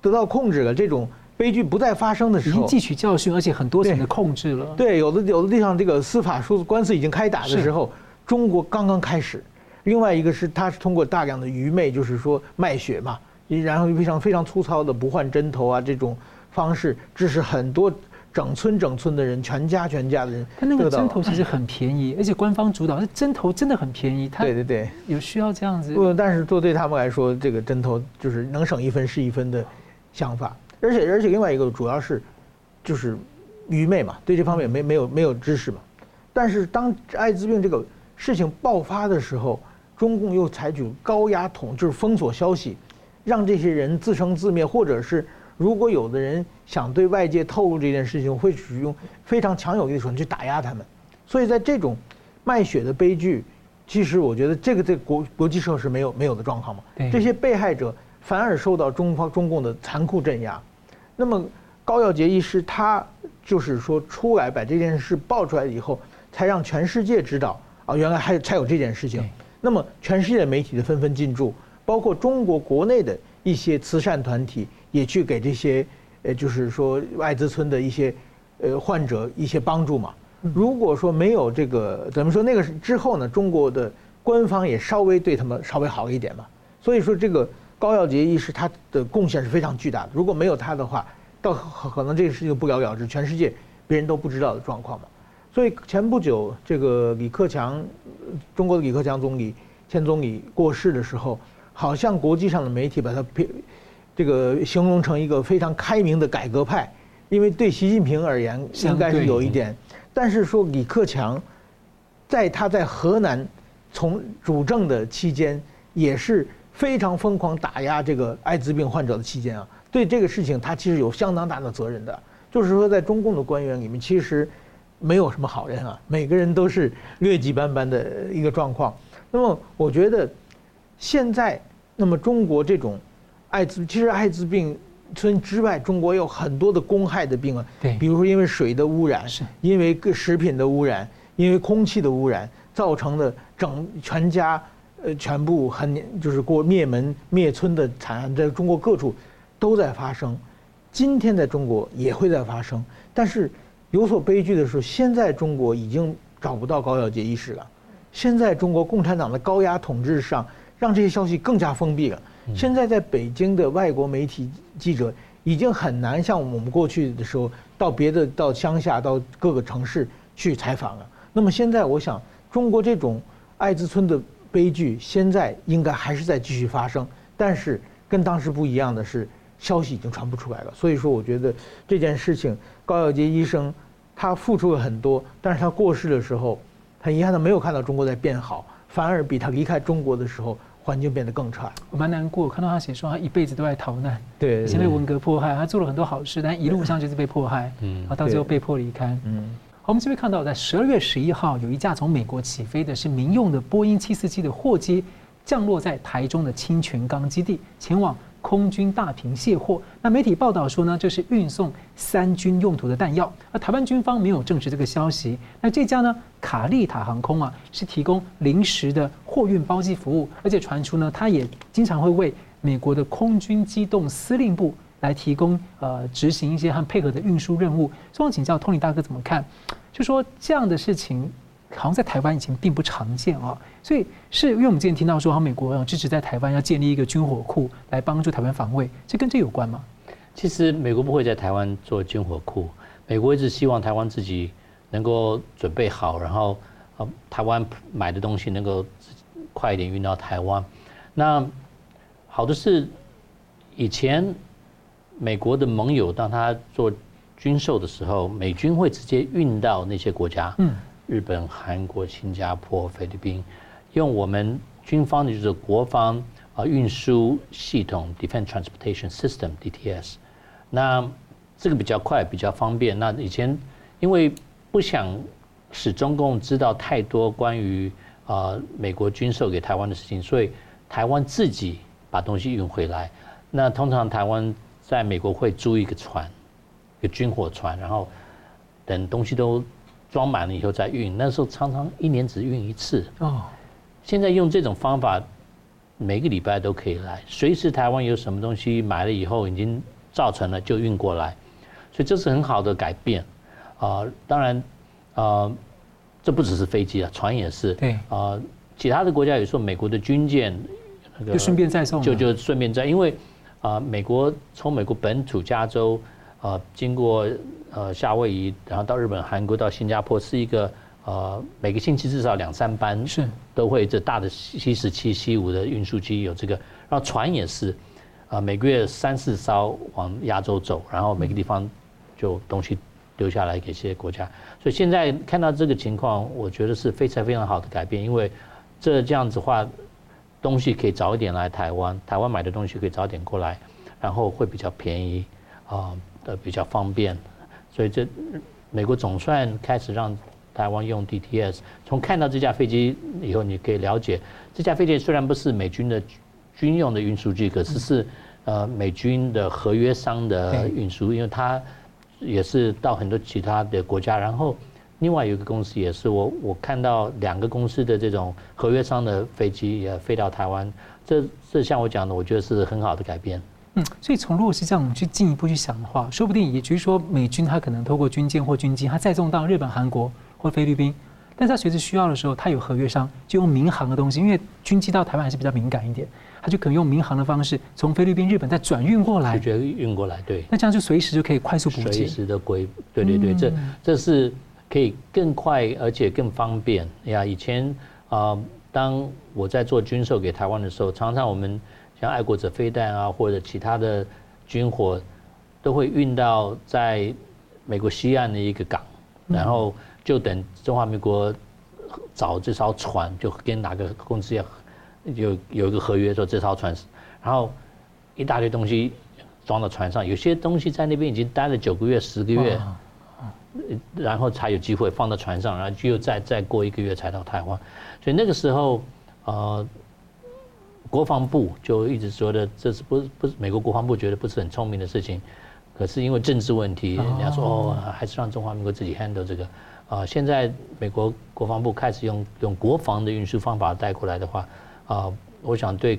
得到控制了，这种悲剧不再发生的时候，已经汲取教训，而且很多层的控制了。对，有的有的地方这个司法诉官司已经开打的时候。中国刚刚开始，另外一个是它是通过大量的愚昧，就是说卖血嘛，然后非常非常粗糙的不换针头啊这种方式，致使很多整村整村的人，全家全家的人。他那个针头其实很便宜，而且官方主导，那针头真的很便宜。对对对，有需要这样子。不，但是做对他们来说，这个针头就是能省一分是一分的想法，而且而且另外一个主要是，就是愚昧嘛，对这方面没没有没有知识嘛。但是当艾滋病这个。事情爆发的时候，中共又采取高压统，就是封锁消息，让这些人自生自灭，或者是如果有的人想对外界透露这件事情，会使用非常强有力的手段去打压他们。所以在这种卖血的悲剧，其实我觉得这个在国国际社会是没有没有的状况嘛。这些被害者反而受到中方中共的残酷镇压。那么高耀洁医师他就是说出来把这件事爆出来以后，才让全世界知道。啊，原来还才有这件事情。那么，全世界媒体的纷纷进驻，包括中国国内的一些慈善团体也去给这些，呃，就是说艾滋村的一些，呃，患者一些帮助嘛。如果说没有这个，怎么说那个之后呢？中国的官方也稍微对他们稍微好一点嘛。所以说，这个高耀杰医师他的贡献是非常巨大的。如果没有他的话，到可能这个事情不了了之，全世界别人都不知道的状况嘛。所以前不久，这个李克强，中国的李克强总理、前总理过世的时候，好像国际上的媒体把他这个形容成一个非常开明的改革派，因为对习近平而言应该是有一点，但是说李克强在他在河南从主政的期间，也是非常疯狂打压这个艾滋病患者的期间啊，对这个事情他其实有相当大的责任的。就是说，在中共的官员里面，其实没有什么好人啊，每个人都是劣迹斑斑的一个状况。那么，我觉得现在，那么中国这种艾滋，其实艾滋病村之外，中国有很多的公害的病啊，对，比如说因为水的污染，是，因为各食品的污染，因为空气的污染造成的整全家呃全部很就是过灭门灭村的惨案，在中国各处都在发生。今天在中国也会在发生，但是有所悲剧的是，现在中国已经找不到高要洁医师了。现在中国共产党的高压统治上，让这些消息更加封闭了。现在在北京的外国媒体记者已经很难像我们过去的时候到别的到乡下到各个城市去采访了。那么现在我想，中国这种艾滋村的悲剧现在应该还是在继续发生，但是跟当时不一样的是。消息已经传不出来了，所以说我觉得这件事情，高耀洁医生他付出了很多，但是他过世的时候，很遗憾的没有看到中国在变好，反而比他离开中国的时候环境变得更差。我蛮难过，看到他写说他一辈子都在逃难，对，對，先被文革迫害，他做了很多好事，但一路上就是被迫害，嗯，然后到最后被迫离开，嗯。好，我们这边看到，在十二月十一号，有一架从美国起飞的是民用的波音七四七的货机降落在台中的清泉岗基地，前往。空军大屏卸货，那媒体报道说呢，这是运送三军用途的弹药，而台湾军方没有证实这个消息。那这家呢，卡利塔航空啊，是提供临时的货运包机服务，而且传出呢，它也经常会为美国的空军机动司令部来提供呃执行一些和配合的运输任务。所以我请教 Tony 大哥怎么看？就说这样的事情。好像在台湾以前并不常见啊，所以是因为我们之前听到说，好像美国要支持在台湾要建立一个军火库来帮助台湾防卫，这跟这有关吗？其实美国不会在台湾做军火库，美国一直希望台湾自己能够准备好，然后呃台湾买的东西能够快一点运到台湾。那好的是以前美国的盟友当他做军售的时候，美军会直接运到那些国家。嗯。日本、韩国、新加坡、菲律宾，用我们军方的就是国防啊运输系统 （Defense Transportation System，DTS）。那这个比较快，比较方便。那以前因为不想使中共知道太多关于啊美国军售给台湾的事情，所以台湾自己把东西运回来。那通常台湾在美国会租一个船，一个军火船，然后等东西都。装满了以后再运，那时候常常一年只运一次。哦，现在用这种方法，每个礼拜都可以来，随时台湾有什么东西买了以后已经造成了就运过来，所以这是很好的改变。啊，当然，啊，这不只是飞机啊，船也是。对。啊，其他的国家有时候美国的军舰，那个就顺便再送，就就顺便再，因为啊，美国从美国本土加州啊经过。呃，夏威夷，然后到日本、韩国，到新加坡，是一个呃，每个星期至少两三班，是都会这大的 C 十七、C 五的运输机有这个，然后船也是，啊，每个月三四艘往亚洲走，然后每个地方就东西丢下来给这些国家，所以现在看到这个情况，我觉得是非常非常好的改变，因为这这样子话，东西可以早一点来台湾，台湾买的东西可以早点过来，然后会比较便宜，啊，的比较方便。所以这美国总算开始让台湾用 DTS。从看到这架飞机以后，你可以了解，这架飞机虽然不是美军的军用的运输机，可是是呃美军的合约商的运输，因为它也是到很多其他的国家。然后另外有一个公司也是我我看到两个公司的这种合约商的飞机也飞到台湾。这这像我讲的，我觉得是很好的改变。嗯，所以从如果是这样，我们去进一步去想的话，说不定也就是说，美军他可能透过军舰或军机，他载重到日本、韩国或菲律宾，但是他随时需要的时候，他有合约商就用民航的东西，因为军机到台湾还是比较敏感一点，他就可能用民航的方式从菲律宾、日本再转运过来，直接运过来，对。那这样就随时就可以快速补给，随时的归，对对对，这这是可以更快而且更方便哎呀。以前啊、呃，当我在做军售给台湾的时候，常常我们。像爱国者飞弹啊，或者其他的军火，都会运到在美国西岸的一个港，然后就等中华民国找这艘船，就跟哪个公司要有有一个合约，说这艘船，然后一大堆东西装到船上，有些东西在那边已经待了九个月、十个月，然后才有机会放到船上，然后就再再过一个月才到台湾，所以那个时候，呃，国防部就一直说的，这是不是不是美国国防部觉得不是很聪明的事情，可是因为政治问题，人家说哦，还是让中华民国自己 handle 这个。啊，现在美国国防部开始用用国防的运输方法带过来的话，啊，我想对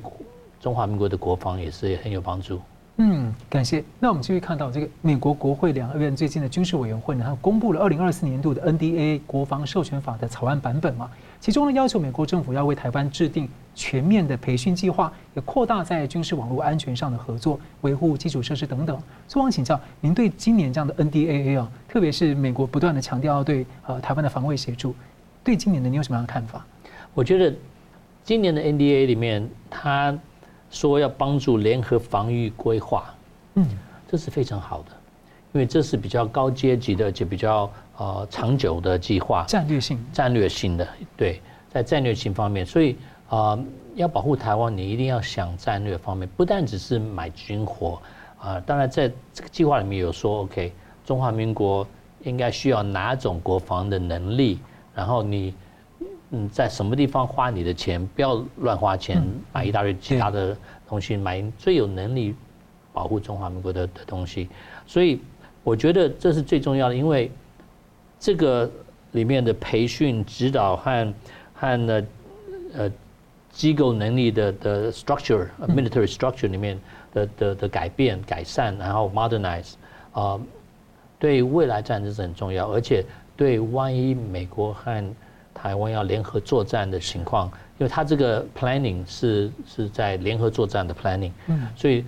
中华民国的国防也是很有帮助。嗯，感谢。那我们继续看到这个美国国会两院最近的军事委员会呢，它公布了二零二四年度的 NDAA 国防授权法的草案版本嘛，其中呢要求美国政府要为台湾制定全面的培训计划，也扩大在军事网络安全上的合作，维护基础设施等等。所以我想请教您对今年这样的 NDAA 啊，特别是美国不断的强调要对呃台湾的防卫协助，对今年的你有什么样的看法？我觉得今年的 NDAA 里面，他说要帮助联合防御规划，嗯，这是非常好的，因为这是比较高阶级的，而且比较呃长久的计划，战略性、战略性的，对，在战略性方面，所以啊、呃，要保护台湾，你一定要想战略方面，不但只是买军火啊、呃，当然在这个计划里面有说，OK，中华民国应该需要哪种国防的能力，然后你。嗯，在什么地方花你的钱，不要乱花钱，买一大堆其他的东西，买最有能力保护中华民国的的东西。所以我觉得这是最重要的，因为这个里面的培训、指导和和呢呃机构能力的的 structure、military structure 里面的的的改变、改善，然后 modernize 啊，对未来战争是很重要，而且对万一美国和台湾要联合作战的情况，因为它这个 planning 是是在联合作战的 planning，嗯，所以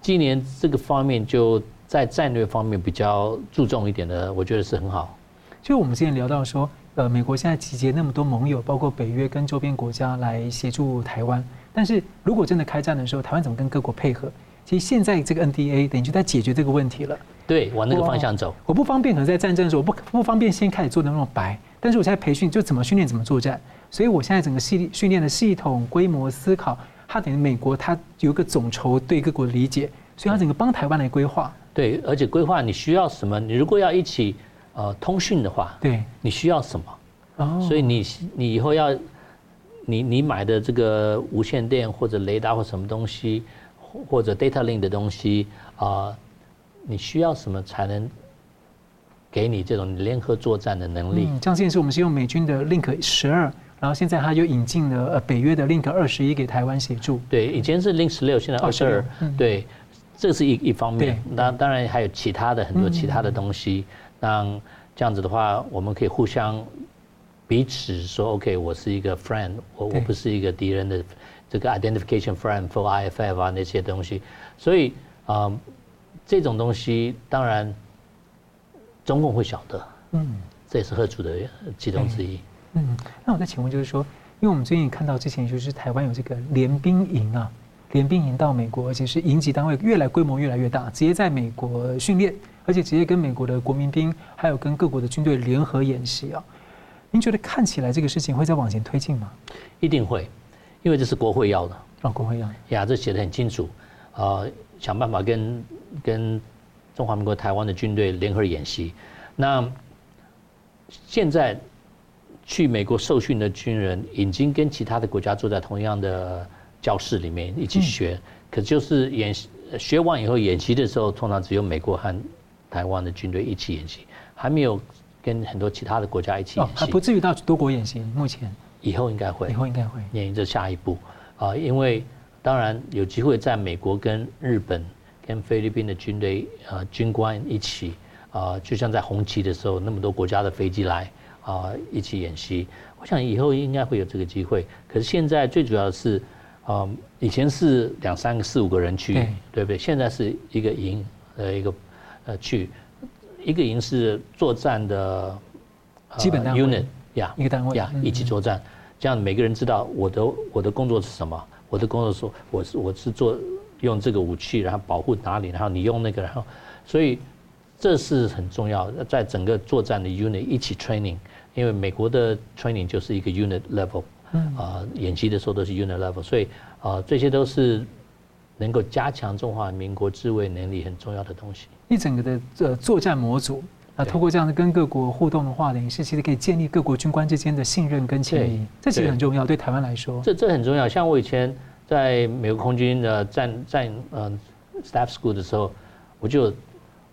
今年这个方面就在战略方面比较注重一点的，我觉得是很好。就我们之前聊到说，呃，美国现在集结那么多盟友，包括北约跟周边国家来协助台湾，但是如果真的开战的时候，台湾怎么跟各国配合？其实现在这个 NDA 等于就在解决这个问题了。对，往那个方向走。我，不方便，可能在战争的时候，我不不方便先开始做的那么白。但是我现在培训就怎么训练怎么作战，所以我现在整个系训练的系统规模思考，它等于美国它有一个总筹对各国的理解，所以它整个帮台湾来规划。对，而且规划你需要什么？你如果要一起呃通讯的话，对，你需要什么？哦，所以你你以后要你你买的这个无线电或者雷达或什么东西，或者 data link 的东西啊，呃，你需要什么才能？给你这种联合作战的能力。嗯，像这件事，我们是用美军的 Link 十二，然后现在他又引进了呃北约的 Link 二十一给台湾协助。对，以前是 Link 十六，现在二十二。对，这是一一方面。那当然还有其他的很多其他的东西。那这样子的话，我们可以互相彼此说，OK，我是一个 friend，我我不是一个敌人的这个 identification friend for IFF 啊那些东西。所以啊，这种东西当然。中共会晓得，嗯，这也是贺主的其中之一。嗯，那我再请问，就是说，因为我们最近看到之前就是台湾有这个联兵营啊，联兵营到美国，而且是营级单位越来规模越来越大，直接在美国训练，而且直接跟美国的国民兵还有跟各国的军队联合演习啊。您觉得看起来这个事情会再往前推进吗？一定会，因为这是国会要的。啊，国会要的。呀，这写的很清楚，啊，想办法跟跟。中华民国台湾的军队联合演习，那现在去美国受训的军人已经跟其他的国家坐在同样的教室里面一起学，可就是演习学完以后演习的时候，通常只有美国和台湾的军队一起演习，还没有跟很多其他的国家一起演习，还不至于到多国演习。目前以后应该会，以后应该会，演这下一步啊，因为当然有机会在美国跟日本。跟菲律宾的军队呃军官一起啊，就像在红旗的时候，那么多国家的飞机来啊一起演习。我想以后应该会有这个机会。可是现在最主要的是，啊，以前是两三个、四五个人去，对不对？现在是一个营呃一个呃去，一个营是作战的基本单位 unit 呀，一个单位呀一起作战，这样每个人知道我的我的工作是什么，我的工作是我是我是做。用这个武器，然后保护哪里，然后你用那个，然后，所以这是很重要，在整个作战的 unit 一起 training，因为美国的 training 就是一个 unit level，啊，演习的时候都是 unit level，所以啊，这些都是能够加强中华民国自卫能力很重要的东西。一整个的呃作战模组。那通过这样的跟各国互动的话，等于是其实可以建立各国军官之间的信任跟情谊，这其实很重要。对台湾来说，这这很重要。像我以前在美国空军的战战呃 staff school 的时候，我就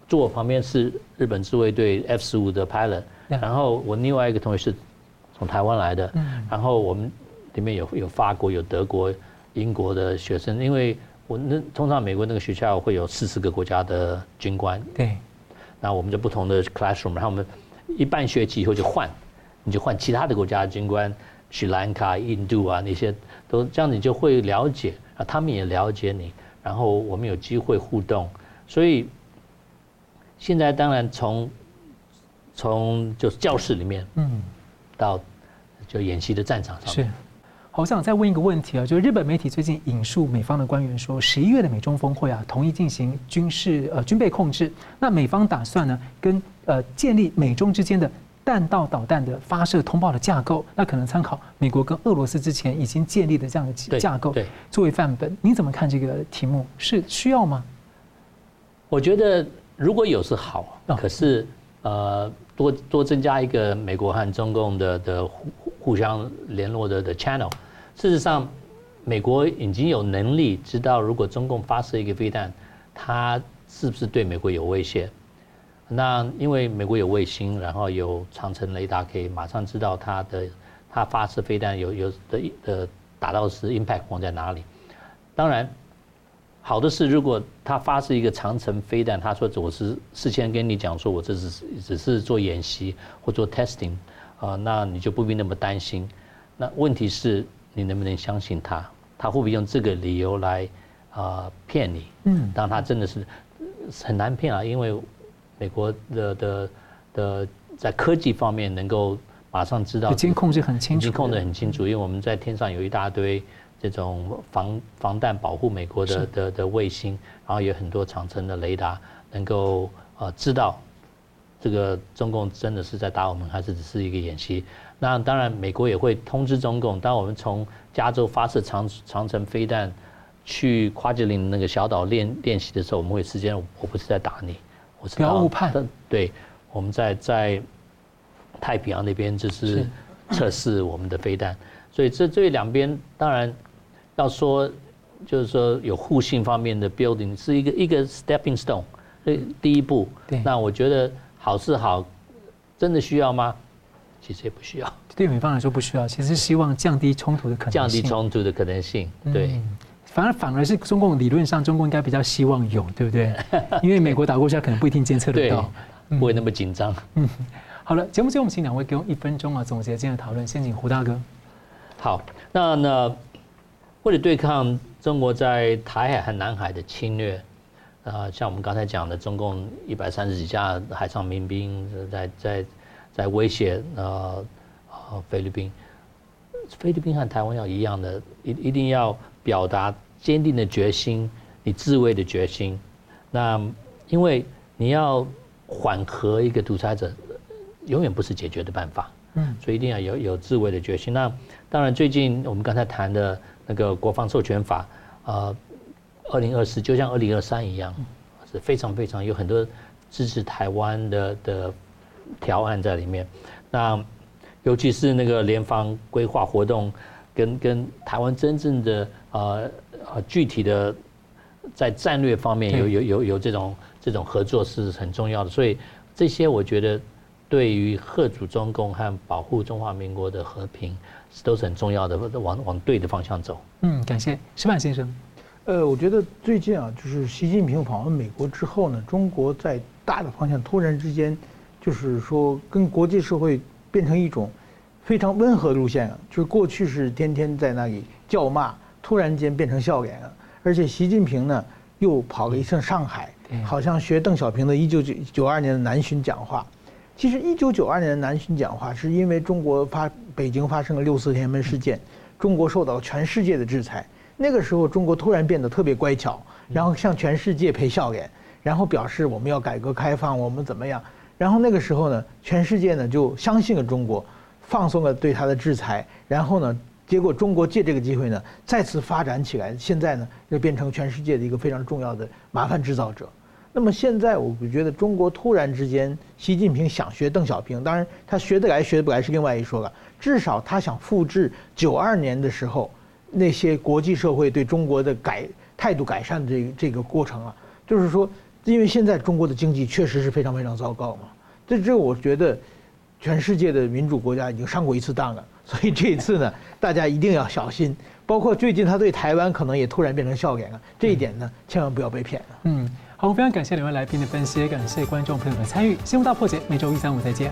坐我旁边是日本自卫队 F 十五的 pilot，然后我另外一个同学是从台湾来的，然后我们里面有有法国、有德国、英国的学生，因为我那通常美国那个学校会有四十个国家的军官，对。那我们就不同的 classroom，然后我们一半学期以后就换，你就换其他的国家的军官，斯里兰卡、印度啊那些，都这样你就会了解，啊，他们也了解你，然后我们有机会互动，所以现在当然从从就是教室里面，嗯，到就演习的战场上面。我想再问一个问题啊，就是日本媒体最近引述美方的官员说，十一月的美中峰会啊，同意进行军事呃军备控制。那美方打算呢，跟呃建立美中之间的弹道导弹的发射通报的架构，那可能参考美国跟俄罗斯之前已经建立的这样的架构，作为范本。你怎么看这个题目？是需要吗？我觉得如果有是好，可是呃多多增加一个美国和中共的的互互相联络的的 channel。事实上，美国已经有能力知道，如果中共发射一个飞弹，它是不是对美国有威胁？那因为美国有卫星，然后有长城雷达，可以马上知道它的它发射飞弹有有的的打到是 impact 轰在哪里。当然，好的是，如果它发射一个长城飞弹，他说我是事先跟你讲说我这是只是做演习或做 testing 啊，那你就不必那么担心。那问题是。你能不能相信他？他会不会用这个理由来啊骗你？嗯，当他真的是很难骗啊，因为美国的的的在科技方面能够马上知道，监控是很清楚，监控的很清楚，因为我们在天上有一大堆这种防防弹保护美国的的的卫星，然后有很多长城的雷达能够呃知道这个中共真的是在打我们，还是只是一个演习。那当然，美国也会通知中共，当我们从加州发射长长城飞弹去夸吉林那个小岛练练习的时候，我们会事先，我不是在打你，我是不要误判。对，我们在在太平洋那边就是测试我们的飞弹，所以这这两边当然要说，就是说有互信方面的 building 是一个一个 stepping stone，第一步。对。那我觉得好是好，真的需要吗？其实也不需要，对美方来说不需要。其实希望降低冲突的可能性，降低冲突的可能性。对，嗯、反而反而是中共理论上，中共应该比较希望有，对不对？因为美国打过去，可能不一定监测得到，不会那么紧张。嗯，好了，节目最后我们请两位给我一分钟啊，总结今天的讨论。先请胡大哥。好，那那为了对抗中国在台海和南海的侵略，啊、呃，像我们刚才讲的，中共一百三十几架海上民兵在在。在威胁呃呃菲律宾，菲律宾和台湾要一样的，一一定要表达坚定的决心，你自卫的决心。那因为你要缓和一个独裁者，永远不是解决的办法。嗯，所以一定要有有自卫的决心。那当然，最近我们刚才谈的那个国防授权法，呃，二零二四就像二零二三一样，是非常非常有很多支持台湾的的。条案在里面，那尤其是那个联防规划活动跟，跟跟台湾真正的呃呃具体的在战略方面有有有有这种这种合作是很重要的，所以这些我觉得对于贺主中共和保护中华民国的和平是都是很重要的，往往对的方向走。嗯，感谢石板先生。呃，我觉得最近啊，就是习近平访问美国之后呢，中国在大的方向突然之间。就是说，跟国际社会变成一种非常温和的路线了。就是过去是天天在那里叫骂，突然间变成笑脸了。而且习近平呢，又跑了一趟上海，好像学邓小平的一九九九二年的南巡讲话。其实一九九二年的南巡讲话是因为中国发北京发生了六四天安门事件，中国受到全世界的制裁。那个时候，中国突然变得特别乖巧，然后向全世界赔笑脸。然后表示我们要改革开放，我们怎么样？然后那个时候呢，全世界呢就相信了中国，放松了对它的制裁，然后呢，结果中国借这个机会呢再次发展起来，现在呢就变成全世界的一个非常重要的麻烦制造者。那么现在我觉得中国突然之间，习近平想学邓小平，当然他学得来学不来是另外一说了，至少他想复制九二年的时候那些国际社会对中国的改态度改善的这个这个过程啊，就是说。因为现在中国的经济确实是非常非常糟糕嘛，这这我觉得，全世界的民主国家已经上过一次当了，所以这一次呢，大家一定要小心。包括最近他对台湾可能也突然变成笑脸了，这一点呢，千万不要被骗了。嗯，好，我非常感谢两位来宾的分析，也感谢观众朋友的参与。新闻大破解每周一、三、五再见。